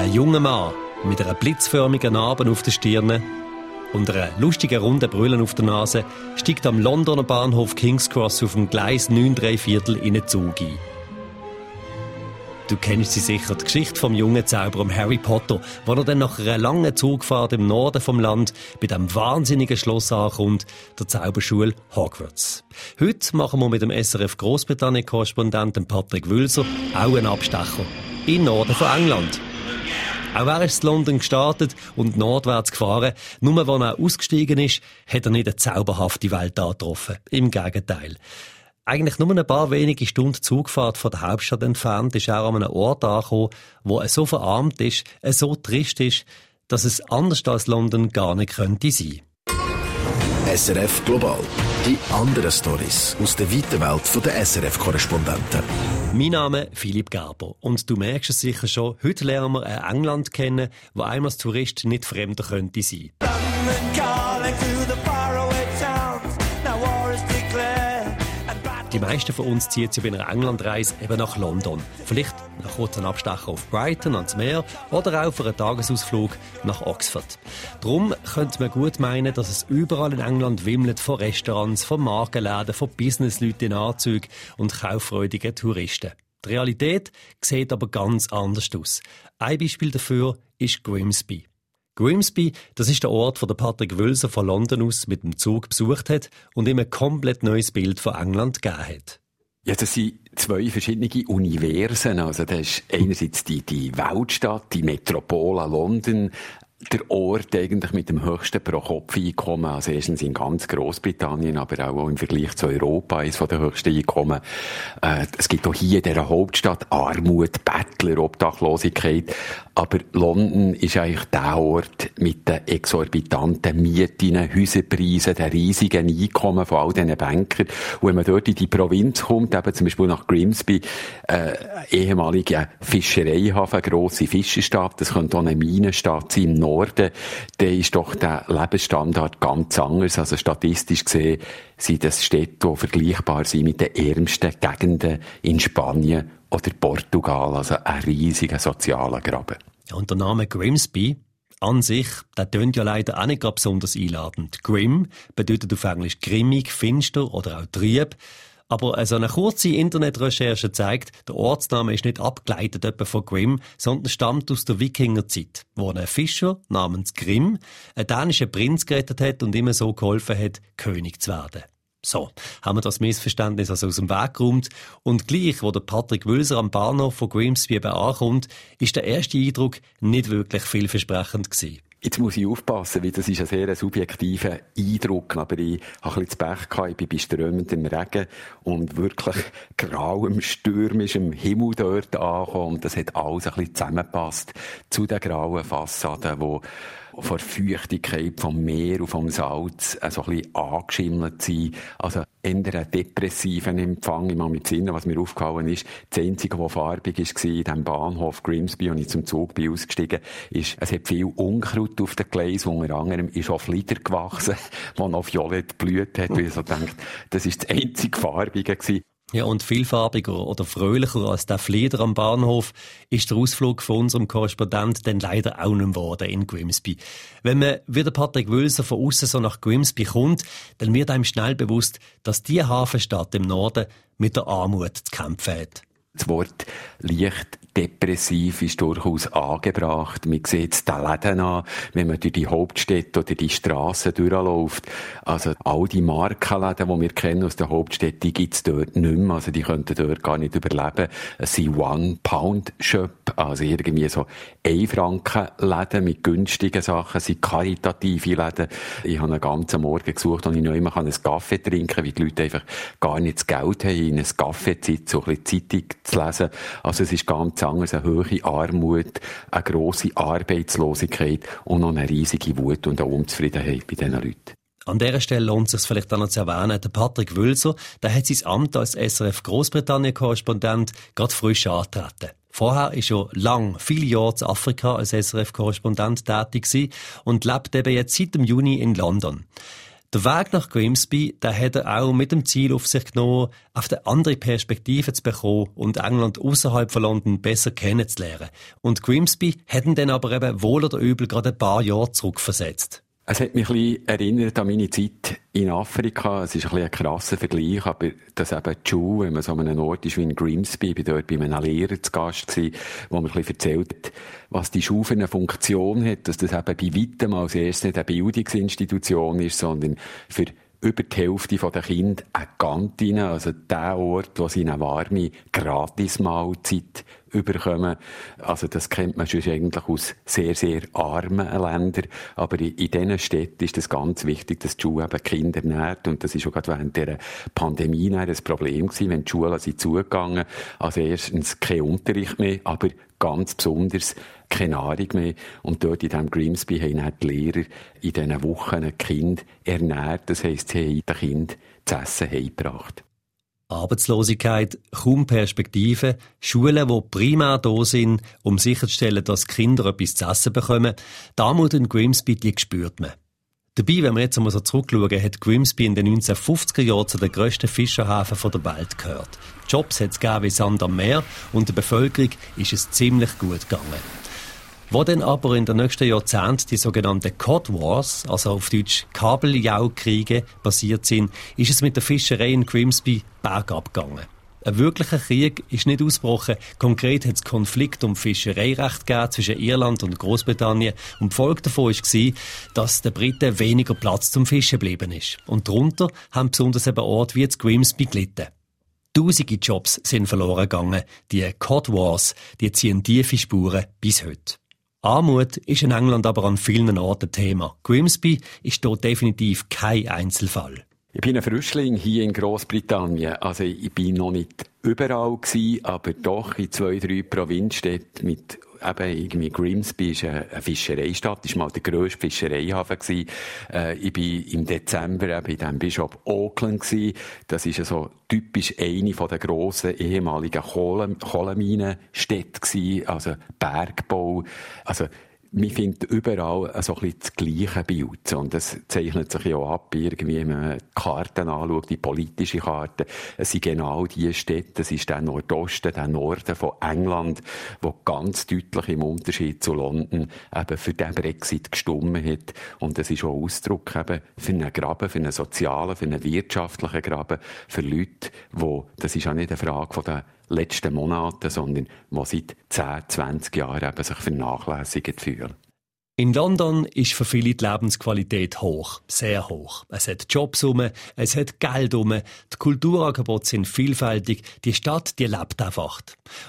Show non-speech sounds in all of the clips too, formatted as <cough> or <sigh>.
Ein junger Mann mit einer blitzförmigen Narbe auf der Stirn und einer lustigen runden Brille auf der Nase steigt am Londoner Bahnhof King's Cross auf dem Gleis 9 3 Viertel in einen Zug ein. Du kennst sie sicher, die Geschichte vom jungen Zauberer Harry Potter, wo er dann nach einer langen Zugfahrt im Norden vom Land bei dem wahnsinnigen Schloss ankommt, der Zauberschule Hogwarts. Heute machen wir mit dem SRF Großbritannien-Korrespondenten Patrick Wülser auch einen Abstecher in Norden von England. Auch er ist in London gestartet und nordwärts gefahren. Nur wenn er ausgestiegen ist, hat er nicht eine zauberhafte Welt angetroffen. Im Gegenteil. Eigentlich nur ein paar wenige Stunden Zugfahrt von der Hauptstadt entfernt ist er an einem Ort angekommen, wo er so verarmt ist, er so trist ist, dass es anders als London gar nicht könnte sein. SRF Global. Die anderen Stories aus der weiten Welt der SRF-Korrespondenten. Mein Name ist Philipp Gerber und du merkst es sicher schon, heute lernen wir ein England kennen, wo einem als Tourist nicht fremder könnte sein. Die meisten von uns ziehen sich bei einer Englandreise eben nach London. Vielleicht nach kurzen Abstecher auf Brighton ans Meer oder auch für einen Tagesausflug nach Oxford. Darum könnte man gut meinen, dass es überall in England wimmelt von Restaurants, von Markenläden, von Businessleuten in Anzügen und kauffreudigen Touristen. Die Realität sieht aber ganz anders aus. Ein Beispiel dafür ist Grimsby. Grimsby, das ist der Ort, wo der Patrick Wülser von London aus mit dem Zug besucht hat und ihm ein komplett neues Bild von England gegeben hat. Ja, das sind zwei verschiedene Universen. Also, das ist einerseits die, die Weltstadt, die Metropole London, der Ort eigentlich mit dem höchsten Pro-Kopf-Einkommen, also erstens in ganz Großbritannien, aber auch im Vergleich zu Europa eines der höchsten Einkommen. Äh, es gibt auch hier in dieser Hauptstadt Armut, Bettler, Obdachlosigkeit. Aber London ist eigentlich der Ort mit den exorbitanten Mieten, Häuserpreisen, den riesigen Einkommen von all diesen Bankern. Und wenn man dort in die Provinz kommt, eben zum Beispiel nach Grimsby, äh, ehemalige Fischereihafen, grosse Fischerstadt, das könnte auch eine Minenstadt sein dann ist doch der Lebensstandard ganz anders. Also statistisch gesehen sind das Städte, die vergleichbar sind mit den ärmsten Gegenden in Spanien oder Portugal. Also ein riesiger sozialer Graben. Ja, und der Name Grimsby an sich, der tönt ja leider auch nicht besonders einladend. Grim bedeutet auf Englisch grimmig, finster oder auch trieb. Aber also eine kurze Internetrecherche zeigt, der Ortsname ist nicht abgeleitet etwa von Grimm, sondern stammt aus der Wikingerzeit, wo ein Fischer namens Grimm einen dänischen Prinz gerettet hat und ihm so geholfen hat, König zu werden. So, haben wir das Missverständnis also aus dem Weg geräumt. Und gleich, wo der Patrick Wülser am Bahnhof von Grimsby ankommt, ist der erste Eindruck nicht wirklich vielversprechend gewesen. Jetzt muss ich aufpassen, weil das ist ein sehr subjektiver Eindruck, aber ich habe ein bisschen Pech gehabt, ich bin bei strömendem Regen und wirklich grauem, stürmischem Himmel dort angekommen und das hat alles ein bisschen zusammengepasst zu den grauen Fassaden, die von der Feuchtigkeit vom Meer und vom Salz äh, so ein bisschen angeschimmelt sind. Also eher einen depressiven Empfang. Ich mache mit Sinn, was mir aufgefallen ist. Das Einzige, was farbig war in diesem Bahnhof Grimsby, und ich zum Zug bin ausgestiegen, ist, es hat viel Unkraut auf den Gleisen. Unter anderem ist auch Flieder gewachsen, <laughs> das noch violett blüht hat. Weil ich so denkt, das ist das einzige Farbige gewesen. Ja, und vielfarbiger oder fröhlicher als der Flieder am Bahnhof ist der Ausflug von unserem Korrespondent dann leider auch nicht geworden in Grimsby. Wenn man wie der Patrick Wülser von außen so nach Grimsby kommt, dann wird einem schnell bewusst, dass die Hafenstadt im Norden mit der Armut zu kämpfen hat. Das Wort leicht depressiv ist durchaus angebracht. Man sieht es den Läden an, wenn man durch die Hauptstädte oder die Straßen durchläuft. Also all die Markenläden, die wir kennen aus der Hauptstadt, die gibt's dort nicht mehr. Also die könnten dort gar nicht überleben. Es sind One-Pound-Shop, also irgendwie so Ein-Franken-Läden mit günstigen Sachen, es sind karitative Läden. Ich habe einen ganzen Morgen gesucht, und ich noch immer einen Kaffee trinken kann, weil die Leute einfach gar nicht das Geld haben, in einen Kaffee zu so ein bisschen Zeitung zu lesen. Also es ist ganz anders, eine hohe Armut, eine grosse Arbeitslosigkeit und noch eine riesige Wut und eine Unzufriedenheit bei diesen Leuten. An dieser Stelle lohnt es sich vielleicht auch noch zu erwähnen, der Patrick Wülser, der hat sein Amt als SRF Großbritannien-Korrespondent gerade frisch angetreten. Vorher ist er lang, viele Jahre in Afrika als SRF-Korrespondent tätig und lebt eben jetzt seit dem Juni in London. Der Weg nach Grimsby, der hat er auch mit dem Ziel auf sich genommen, auf eine andere Perspektive zu bekommen und England außerhalb von London besser kennenzulernen. Und Grimsby hätten dann aber eben wohl oder übel gerade ein paar Jahre zurückversetzt. Es hat mich ein bisschen erinnert an meine Zeit in Afrika. Es ist ein, bisschen ein krasser Vergleich, aber dass eben die Schule, wenn man so an einem Ort ist wie in Grimsby, bin dort bei einem Lehrer zu Gast gewesen, wo mir ein bisschen erzählt hat, was die Schule für eine Funktion hat, dass das eben bei weitem als erstes nicht eine Bildungsinstitution ist, sondern für über die Hälfte der Kinder eine Kantine, also der Ort, wo sie eine warme Gratismahlzeit überkommen. Also das kennt man schon eigentlich aus sehr, sehr armen Ländern. Aber in, in diesen Städten ist es ganz wichtig, dass die Schule eben Kinder nährt. Und das ist schon gerade während der Pandemie ein Problem gewesen, wenn die Schulen sind zugegangen. Also erstens kein Unterricht mehr, aber ganz besonders keine Nahrung mehr. Und dort in diesem Grimsby haben auch die Lehrer in diesen Wochen ein Kind ernährt. Das heisst, sie haben den Kind zu essen heimgebracht. Arbeitslosigkeit, kaum Perspektive, Schulen, die primär da sind, um sicherzustellen, dass Kinder etwas zu essen bekommen. Da muss in Grimsby, die spürt man. Dabei, wenn wir jetzt einmal so zurückschauen, hat Grimsby in den 1950er Jahren zu den grössten Fischerhäfen der Welt gehört. Jobs hat es gegeben wie Sand am Meer und der Bevölkerung ist es ziemlich gut gegangen. Wo dann aber in den nächsten Jahrzehnten die sogenannten Cod Wars, also auf Deutsch Kabeljaukriege, passiert sind, ist es mit der Fischerei in Grimsby bergab gegangen. Ein wirklicher Krieg ist nicht ausgebrochen. Konkret hat es Konflikt um Fischereirecht gegeben zwischen Irland und Großbritannien. Und die Folge davon war, dass den Briten weniger Platz zum Fischen geblieben ist. Und darunter haben besonders eben Orte wie Grimsby gelitten. Tausende Jobs sind verloren gegangen. Die Cod Wars, die ziehen tiefe Spuren bis heute. Armut ist in England aber an vielen Orten Thema. Grimsby ist dort definitiv kein Einzelfall. Ich bin ein Frischling hier in Großbritannien. Also ich bin noch nicht überall gewesen, aber doch in zwei, drei Provinzstädten mit eben irgendwie Grimsby ist eine, Fischereistadt, ist mal der grösste Fischereihafen gewesen. Äh, ich bin im Dezember eben in dem Bishop Auckland gewesen. Das ist so typisch eine von der grossen ehemaligen Kohle, Kohleminenstädte gewesen, also Bergbau. Also man findet überall so ein bisschen das gleiche Bild. Und das zeichnet sich ja ab, irgendwie, wenn man die Karten anschaut, die politische Karte. Es sind genau die Städte, es ist der Nordosten, der Norden von England, wo ganz deutlich im Unterschied zu London eben für den Brexit gestimmt hat. Und das ist auch Ausdruck eben für einen Graben, für einen sozialen, für einen wirtschaftlichen Graben, für Leute, wo, das ist ja nicht eine Frage von der letzten Monaten, sondern die seit 10, 20 Jahren eben sich vernachlässigt fühlen. In London ist für viele die Lebensqualität hoch, sehr hoch. Es hat Jobs um, es hat Geld um, die Kulturangebote sind vielfältig, die Stadt, die lebt einfach.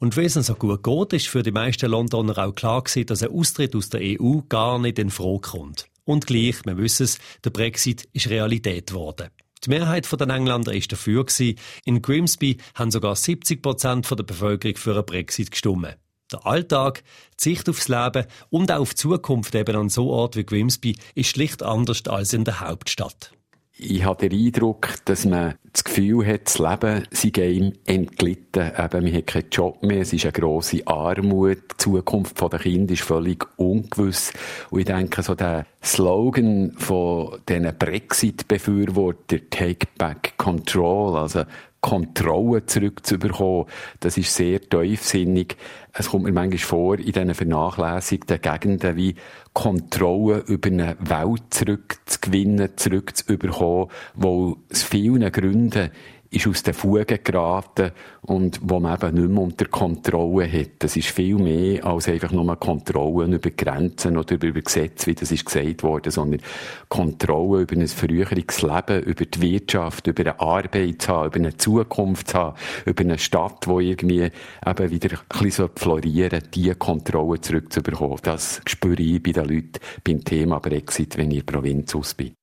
Und weil es so gut geht, ist für die meisten Londoner auch klar gewesen, dass ein Austritt aus der EU gar nicht in Frage kommt. Und gleich, wir wissen es, der Brexit ist Realität geworden. Die Mehrheit der Engländer ist dafür gewesen. In Grimsby haben sogar 70 Prozent der Bevölkerung für einen Brexit gestimmt. Der Alltag, die Sicht aufs Leben und auch auf die Zukunft eben an so Ort wie Grimsby ist schlicht anders als in der Hauptstadt. Ich habe den Eindruck, dass man das Gefühl hat, das Leben sei ihm entglitten. Eben, man hat keinen Job mehr, es ist eine grosse Armut, die Zukunft der Kinder ist völlig ungewiss. Und ich denke, so der Slogan von diesen Brexit-Befürwortern, Take Back Control, also Kontrolle zurückzubekommen, das ist sehr tiefsinnig. Es kommt mir manchmal vor, in diesen vernachlässigten Gegenden wie Kontrolle über eine Welt zurückzugewinnen, zurückzubekommen, wo aus vielen Gründen ist aus den Fugen geraten und wo man eben nicht mehr unter Kontrolle hat. Das ist viel mehr als einfach nur Kontrollen über Grenzen oder über Gesetze, wie das ist gesagt worden, sondern Kontrolle über ein früheres Leben, über die Wirtschaft, über eine Arbeit zu haben, über eine Zukunft zu haben, über eine Stadt, die irgendwie eben wieder ein bisschen florieren soll, diese Kontrolle zurückzubekommen. Das spüre ich bei den Leuten beim Thema Brexit, wenn ich in der Provinz aus bin.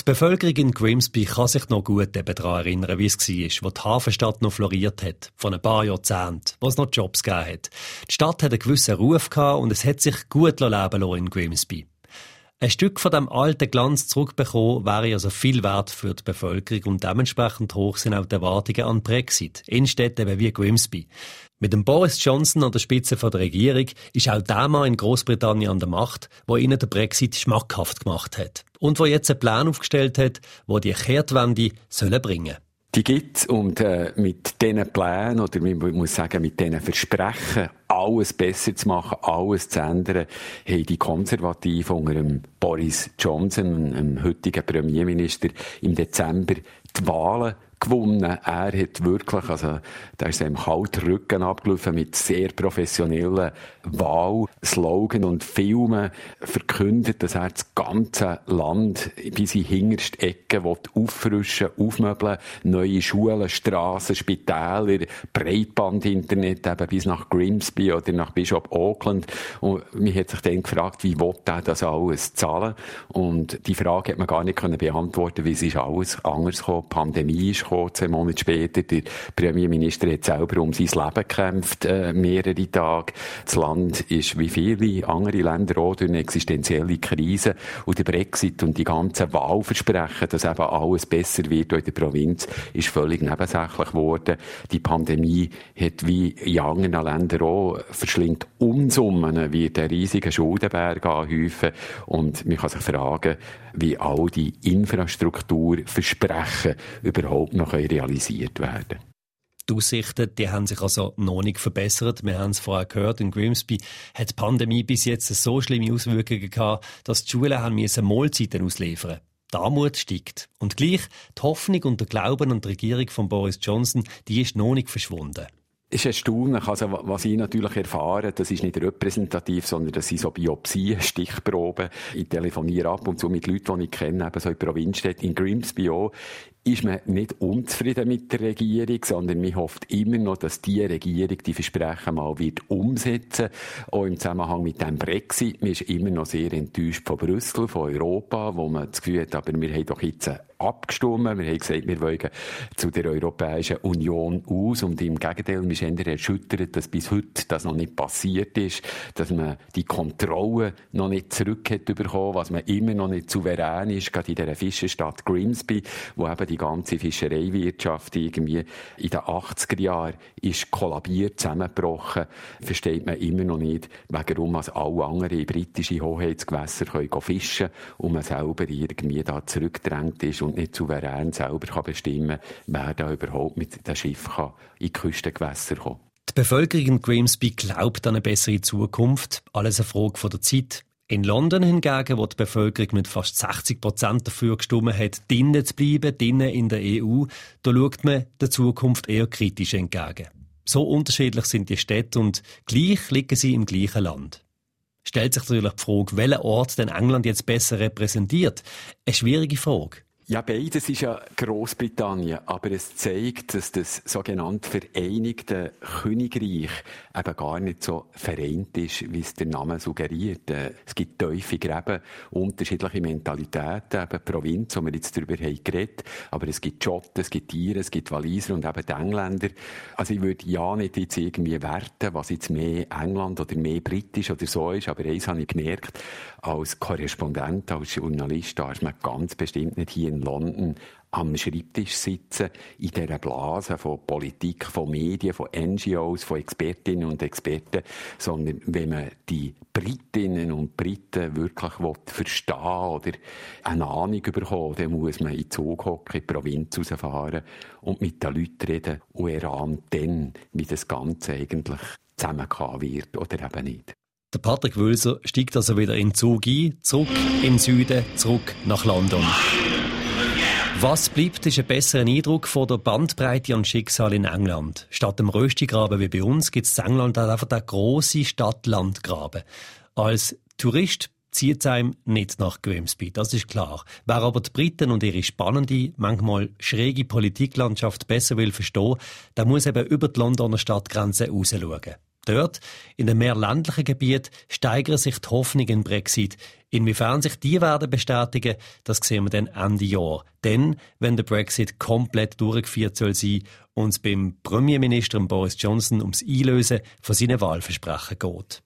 Die Bevölkerung in Grimsby kann sich noch gut daran erinnern, wie es war, wo die Hafenstadt noch floriert hat, vor ein paar Jahrzehnten, wo es noch Jobs gegeben hat. Die Stadt hat einen gewissen Ruf gehabt und es hat sich gut leben lassen in Grimsby. Ein Stück von dem alten Glanz zurückbekommen wäre also viel wert für die Bevölkerung und dementsprechend hoch sind auch die Erwartungen an Brexit. In Städten wie Grimsby. Mit dem Boris Johnson an der Spitze der Regierung ist auch der Mann in Großbritannien an der Macht, wo ihnen der Brexit schmackhaft gemacht hat. Und wo jetzt einen Plan aufgestellt hat, wo die Kehrtwende sollen bringen die gibt's und äh, mit diesen Plänen oder man muss sagen mit diesen Versprechen, alles besser zu machen, alles zu ändern, haben die Konservativen unter dem Boris Johnson, dem heutigen Premierminister, im Dezember die Wahlen gewonnen. Er hat wirklich, also, da ist ihm kalten Rücken abgelaufen mit sehr professionellen Wahlslogan und Filmen verkündet, dass er das ganze Land bis in hinterste Ecke auffrischen, aufmöbeln, neue Schulen, Straßen, Spitäler, Breitbandinternet eben bis nach Grimsby oder nach Bishop Auckland. Und man hat sich dann gefragt, wie will er das alles zahlen? Und die Frage hat man gar nicht können beantworten, wie es ist alles anders gekommen. Die Pandemie ist gekommen, zwei Monate später. Der Premierminister hat selber um sein Leben gekämpft, äh, mehrere Tage. Das Land ist wie viele andere Länder auch durch eine existenzielle Krise. Und der Brexit und die ganzen Wahlversprechen, dass eben alles besser wird in der Provinz, ist völlig nebensächlich geworden. Die Pandemie hat wie in anderen Ländern auch verschlingt Unsummen, wie der riesige Schuldenberg anhäufen. Und man kann sich fragen, wie all die Infrastrukturversprechen überhaupt noch realisiert werden die Aussichten, die haben sich also noch nicht verbessert. Wir haben es vorher gehört, in Grimsby hat die Pandemie bis jetzt so schlimme Auswirkungen gehabt, dass die Schulen haben müssen Mahlzeiten ausliefern die Armut steigt. Und gleich die Hoffnung und der Glauben an die Regierung von Boris Johnson, die ist noch nicht verschwunden ist erstaunlich. Also, was ich natürlich erfahre, das ist nicht repräsentativ, sondern das sind so Biopsien, Stichproben. Ich telefoniere ab und zu mit Leuten, die ich kenne, eben so in Provinzstädten, in Grimsby auch ist man nicht unzufrieden mit der Regierung, sondern man hofft immer noch, dass die Regierung die Versprechen mal wird umsetzen Auch im Zusammenhang mit dem Brexit. Man ist immer noch sehr enttäuscht von Brüssel, von Europa, wo man das Gefühl hat, aber wir haben doch jetzt abgestimmt. Wir haben gesagt, wir wollen zu der Europäischen Union aus. Und im Gegenteil, wir sind erschüttert, dass bis heute das noch nicht passiert ist, dass man die Kontrolle noch nicht zurück hat bekommen, was man immer noch nicht souverän ist, gerade in dieser Fischerstadt Grimsby, wo eben die ganze Fischereiwirtschaft irgendwie in den 80er Jahren ist kollabiert, zusammengebrochen, versteht man immer noch nicht, warum alle anderen britische Hoheitsgewässer können fischen können und man selber irgendwie da zurückgedrängt ist und nicht souverän selber kann bestimmen wer da überhaupt mit dem Schiff kann in die Küstengewässer kommen die Bevölkerung in Grimsby glaubt an eine bessere Zukunft. Alles eine Frage von der Zeit. In London hingegen, wo die Bevölkerung mit fast 60 Prozent dafür gestimmt hat, drinnen zu bleiben, drinnen in der EU, da schaut man der Zukunft eher kritisch entgegen. So unterschiedlich sind die Städte und gleich liegen sie im gleichen Land. Stellt sich natürlich die Frage, welcher Ort denn England jetzt besser repräsentiert? Eine schwierige Frage. Ja, beides ist ja Großbritannien, aber es zeigt, dass das sogenannte Vereinigte Königreich eben gar nicht so vereint ist, wie es der Name suggeriert. Äh, es gibt tiefe Gräben, unterschiedliche Mentalitäten, eben Provinz, wo wir jetzt darüber haben geredet, aber es gibt Schotten, es gibt Tiere, es gibt Waliser und eben die Engländer. Also ich würde ja nicht jetzt irgendwie werten, was jetzt mehr England oder mehr britisch oder so ist, aber eins habe ich gemerkt, als Korrespondent, als Journalist, da ist man ganz bestimmt nicht hier in London am Schreibtisch sitzen, in dieser Blase von Politik, von Medien, von NGOs, von Expertinnen und Experten, sondern wenn man die Britinnen und Briten wirklich verstehen oder eine Ahnung bekommen, dann muss man in den Zug hocken, in die Provinz rausfahren und mit den Leuten reden und erahnen dann, wie das Ganze eigentlich zusammenkommen wird oder eben nicht. Der Patrick Wölser steigt also wieder in den Zug ein, zurück im Süden, zurück nach London. Was bleibt, ist ein besserer Eindruck von der Bandbreite an Schicksal in England. Statt dem Röstigraben wie bei uns gibt es in England halt einfach den grossen Stadt-Land-Graben. Als Tourist zieht es einem nicht nach Grimsby, das ist klar. Wer aber die Briten und ihre spannende, manchmal schräge Politiklandschaft besser will verstehen, der muss eben über die Londoner Stadtgrenze rausschauen. Dort, in den mehr ländlichen Gebieten, steigern sich die Hoffnungen in Brexit. Inwiefern sich die werden bestätigen, das sehen wir dann Ende Jahr. Denn, wenn der Brexit komplett durchgeführt soll sein und es beim Premierminister Boris Johnson ums Einlösen von seinen Wahlversprechen geht.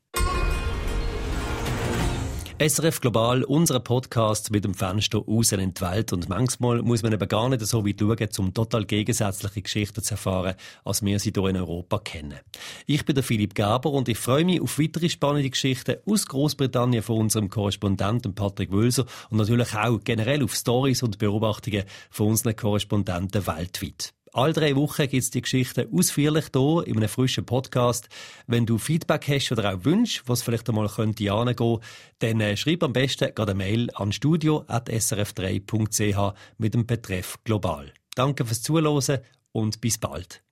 SRF Global, unser Podcast mit dem Fenster raus in die Welt. Und manchmal muss man eben gar nicht so weit schauen, um total gegensätzliche Geschichten zu erfahren, als wir sie hier in Europa kennen. Ich bin der Philipp Gaber und ich freue mich auf weitere spannende Geschichten aus Großbritannien von unserem Korrespondenten Patrick Wölser und natürlich auch generell auf Stories und Beobachtungen von unseren Korrespondenten weltweit. All drei Wochen gibt es die Geschichten ausführlich hier in einem frischen Podcast. Wenn du Feedback hast oder auch Wünsche, was vielleicht einmal könnte angehen, dann äh, schreib am besten gerade eine Mail an studio.srf3.ch mit dem Betreff Global. Danke fürs Zuhören und bis bald.